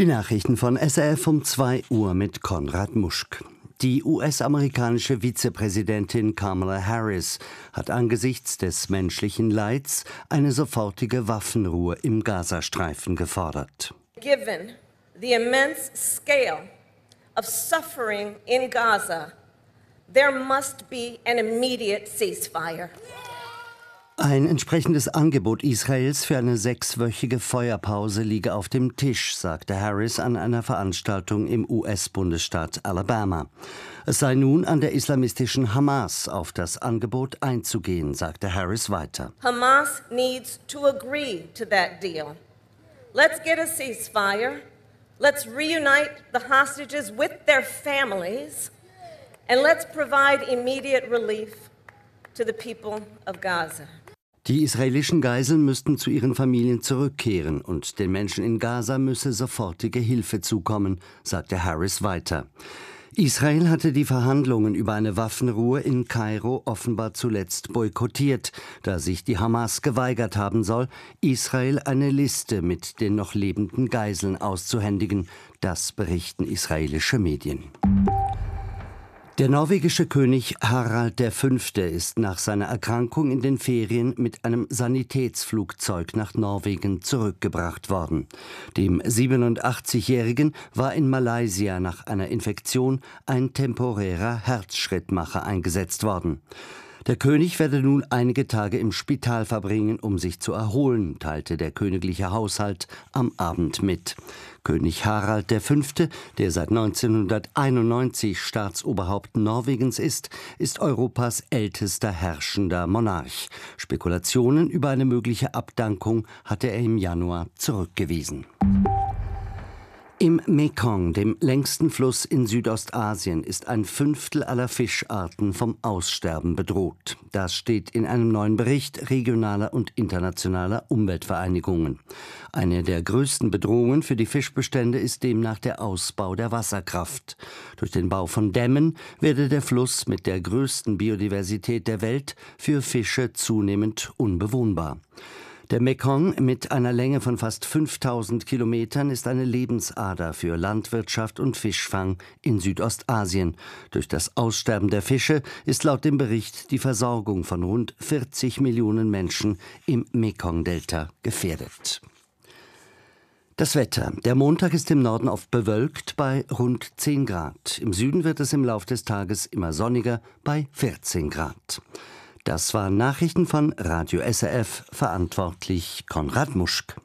Die Nachrichten von SRF um 2 Uhr mit Konrad Muschk. Die US-amerikanische Vizepräsidentin Kamala Harris hat angesichts des menschlichen Leids eine sofortige Waffenruhe im Gazastreifen gefordert. Given the immense scale of suffering in Gaza, there must be an immediate ceasefire. Ein entsprechendes Angebot Israels für eine sechswöchige Feuerpause liege auf dem Tisch, sagte Harris an einer Veranstaltung im US-Bundesstaat Alabama. Es sei nun an der islamistischen Hamas auf das Angebot einzugehen, sagte Harris weiter. Hamas needs to agree to that deal. Let's get a ceasefire. Let's reunite the hostages with their families. And let's provide immediate relief to the people of Gaza. Die israelischen Geiseln müssten zu ihren Familien zurückkehren und den Menschen in Gaza müsse sofortige Hilfe zukommen, sagte Harris weiter. Israel hatte die Verhandlungen über eine Waffenruhe in Kairo offenbar zuletzt boykottiert, da sich die Hamas geweigert haben soll, Israel eine Liste mit den noch lebenden Geiseln auszuhändigen. Das berichten israelische Medien. Der norwegische König Harald V. ist nach seiner Erkrankung in den Ferien mit einem Sanitätsflugzeug nach Norwegen zurückgebracht worden. Dem 87-Jährigen war in Malaysia nach einer Infektion ein temporärer Herzschrittmacher eingesetzt worden. Der König werde nun einige Tage im Spital verbringen, um sich zu erholen, teilte der königliche Haushalt am Abend mit. König Harald V., der seit 1991 Staatsoberhaupt Norwegens ist, ist Europas ältester herrschender Monarch. Spekulationen über eine mögliche Abdankung hatte er im Januar zurückgewiesen. Im Mekong, dem längsten Fluss in Südostasien, ist ein Fünftel aller Fischarten vom Aussterben bedroht. Das steht in einem neuen Bericht regionaler und internationaler Umweltvereinigungen. Eine der größten Bedrohungen für die Fischbestände ist demnach der Ausbau der Wasserkraft. Durch den Bau von Dämmen werde der Fluss mit der größten Biodiversität der Welt für Fische zunehmend unbewohnbar. Der Mekong mit einer Länge von fast 5000 Kilometern ist eine Lebensader für Landwirtschaft und Fischfang in Südostasien. Durch das Aussterben der Fische ist laut dem Bericht die Versorgung von rund 40 Millionen Menschen im Mekong-Delta gefährdet. Das Wetter. Der Montag ist im Norden oft bewölkt bei rund 10 Grad. Im Süden wird es im Laufe des Tages immer sonniger bei 14 Grad. Das waren Nachrichten von Radio SRF, verantwortlich Konrad Muschk.